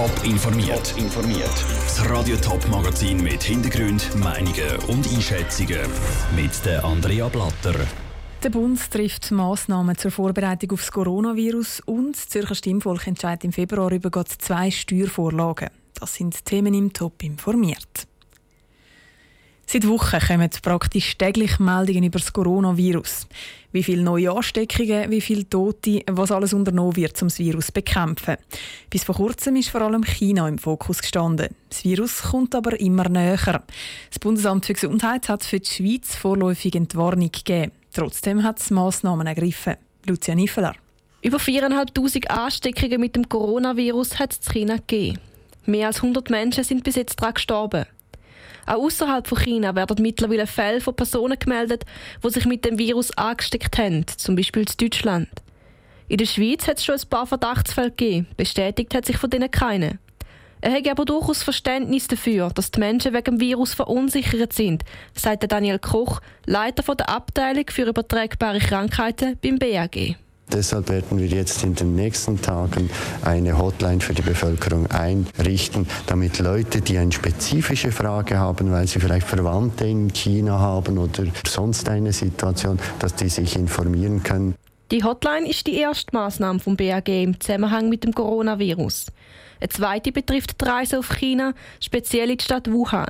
Top informiert. informiert. Das Radio Top Magazin mit Hintergrund, Meinungen und Einschätzungen mit der Andrea Blatter. Der Bund trifft Massnahmen zur Vorbereitung auf das Coronavirus und das Zürcher Stimmvolk entscheidet im Februar über zwei Steuervorlagen. Das sind Themen im Top informiert. Seit Wochen kommen praktisch täglich Meldungen über das Coronavirus. Wie viele neue Ansteckungen, wie viele Tote, was alles unternommen wird, um das Virus zu bekämpfen. Bis vor kurzem ist vor allem China im Fokus gestanden. Das Virus kommt aber immer näher. Das Bundesamt für Gesundheit hat für die Schweiz vorläufig Entwarnung gegeben. Trotzdem hat es Massnahmen ergriffen. Lucia Niffeler. Über 4'500 Ansteckungen mit dem Coronavirus hat es in China gegeben. Mehr als 100 Menschen sind bis jetzt daran gestorben. Auch außerhalb von China werden mittlerweile Fälle von Personen gemeldet, die sich mit dem Virus angesteckt haben, zum Beispiel in Deutschland. In der Schweiz hat es schon ein paar Verdachtsfälle gegeben, bestätigt hat sich von denen keine. Er hat aber durchaus Verständnis dafür, dass die Menschen wegen dem Virus verunsichert sind, sagt Daniel Koch, Leiter der Abteilung für übertragbare Krankheiten beim BAG. Deshalb werden wir jetzt in den nächsten Tagen eine Hotline für die Bevölkerung einrichten, damit Leute, die eine spezifische Frage haben, weil sie vielleicht Verwandte in China haben oder sonst eine Situation, dass die sich informieren können. Die Hotline ist die erste Maßnahme vom BAG im Zusammenhang mit dem Coronavirus. Eine zweite betrifft die Reise auf China, speziell in die Stadt Wuhan.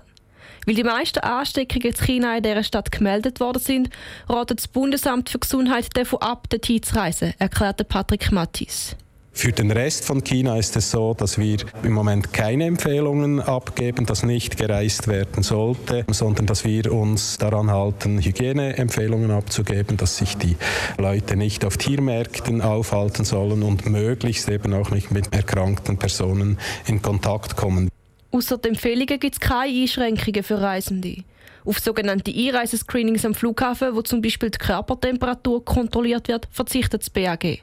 Weil die meisten Ansteckungen in China in dieser Stadt gemeldet worden sind, ratet das Bundesamt für Gesundheit davon ab, dorthin zu reisen, erklärte Patrick Mattis. Für den Rest von China ist es so, dass wir im Moment keine Empfehlungen abgeben, dass nicht gereist werden sollte, sondern dass wir uns daran halten, Hygieneempfehlungen abzugeben, dass sich die Leute nicht auf Tiermärkten aufhalten sollen und möglichst eben auch nicht mit erkrankten Personen in Kontakt kommen. Außer den Empfehlungen gibt es keine Einschränkungen für Reisende. Auf sogenannte Einreisescreenings am Flughafen, wo zum Beispiel die Körpertemperatur kontrolliert wird, verzichtet das BAG.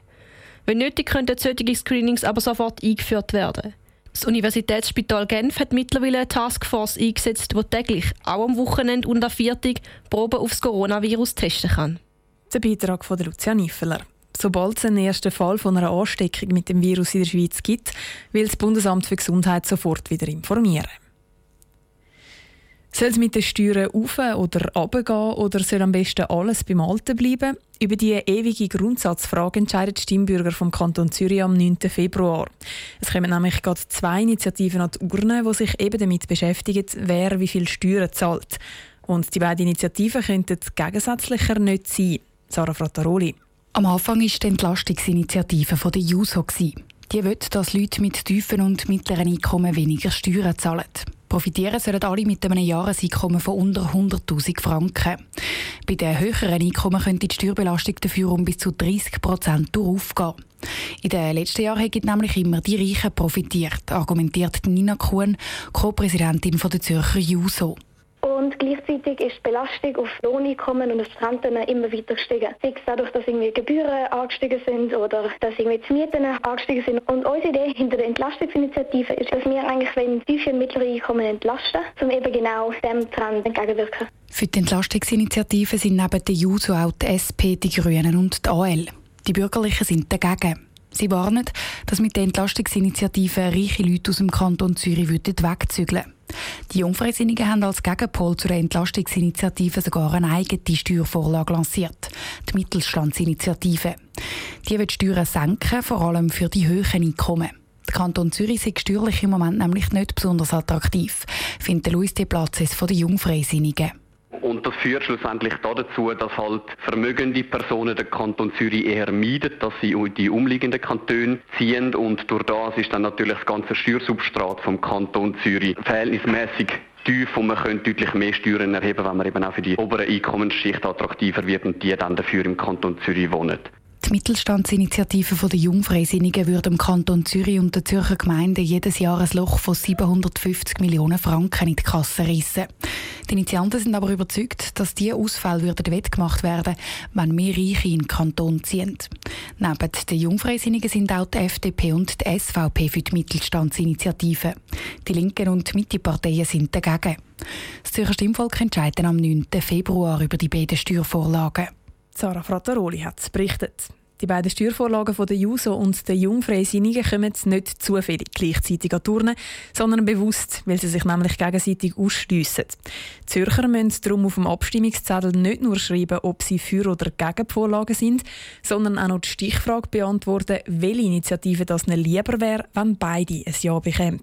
Wenn nötig, könnten solche Screenings aber sofort eingeführt werden. Das Universitätsspital Genf hat mittlerweile eine Taskforce eingesetzt, die täglich, auch am Wochenende und am Viertag, Proben auf das Coronavirus testen kann. Der Beitrag von Lucia Niffeler. Sobald es einen ersten Fall von einer Ansteckung mit dem Virus in der Schweiz gibt, will das Bundesamt für Gesundheit sofort wieder informieren. Soll es mit den Steuern auf oder runtergehen oder soll am besten alles beim Alten bleiben? Über diese ewige Grundsatzfrage entscheidet die Stimmbürger vom Kanton Zürich am 9. Februar. Es kommen nämlich gerade zwei Initiativen an die Urne, die sich eben damit beschäftigen, wer wie viel Steuern zahlt. Und die beiden Initiativen könnten gegensätzlicher nicht sein. Sarah Frattaroli. Am Anfang war die Entlastungsinitiative von der JUSO. Die will, dass Leute mit tiefen und mittleren Einkommen weniger Steuern zahlen. Profitieren sollen alle mit einem Jahreseinkommen von unter 100.000 Franken. Bei den höheren Einkommen könnte die Steuerbelastung dafür um bis zu 30 Prozent aufgehen. In den letzten Jahren haben nämlich immer die Reichen profitiert, argumentiert Nina Kuhn, Co-Präsidentin der Zürcher JUSO. Und gleichzeitig ist die Belastung auf Lohneinkommen und das Renten immer weiter gestiegen. Sei es dadurch, dass irgendwie Gebühren angestiegen sind oder dass irgendwie die Mieten angestiegen sind. Und unsere Idee hinter der Entlastungsinitiative ist, dass wir eigentlich wollen, tiefe und mittlere Einkommen entlasten, um eben genau dem Trend entgegenwirken. Für die Entlastungsinitiative sind neben der JUSO auch die SP, die Grünen und die AL. Die Bürgerlichen sind dagegen. Sie warnen, dass mit der Entlastungsinitiative reiche Leute aus dem Kanton Zürich wegzügeln würden. Die Jungfreisinnigen haben als Gegenpol zu der Entlastungsinitiative sogar eine eigene Steuervorlage lanciert, die Mittelstandsinitiative. Die wird Steuern senken, vor allem für die hohen Einkommen. Der Kanton Zürich ist steuerlich im Moment nämlich nicht besonders attraktiv, findet Luis de Platzes von den Jungfreisinnigen. Und das führt schlussendlich dazu, dass halt vermögende Personen den Kanton Zürich eher meiden, dass sie in die umliegenden Kantone ziehen und durch das ist dann natürlich das ganze Steuersubstrat vom Kanton Zürich verhältnismäßig tief und man könnte deutlich mehr Steuern erheben, wenn man eben auch für die obere Einkommensschicht attraktiver wird und die dann dafür im Kanton Zürich wohnen. Die Mittelstandsinitiative der Jungfreisinnigen würde im Kanton Zürich und der Zürcher Gemeinde jedes Jahr ein Loch von 750 Millionen Franken in die Kasse reissen. Die Initianten sind aber überzeugt, dass diese Ausfälle würden wettgemacht werden, wenn mehr Reiche in den Kanton ziehen. Neben den Jungfreisinnigen sind auch die FDP und die SVP für die Mittelstandsinitiative. Die Linken und Mitteparteien sind dagegen. Das Zürcher Stimmvolk entscheidet am 9. Februar über die beiden Steuervorlagen. Sarah Frattaroli hat es berichtet. Die beiden Steuervorlagen von der JUSO und der Jungfreisinnigen kommen nicht zufällig gleichzeitig an Turnen, sondern bewusst, weil sie sich nämlich gegenseitig ausschliessen. Die Zürcher müssen darum auf dem Abstimmungszettel nicht nur schreiben, ob sie für oder gegen die Vorlagen sind, sondern auch noch die Stichfrage beantworten, welche Initiative das ihnen lieber wäre, wenn beide ein Ja bekämen.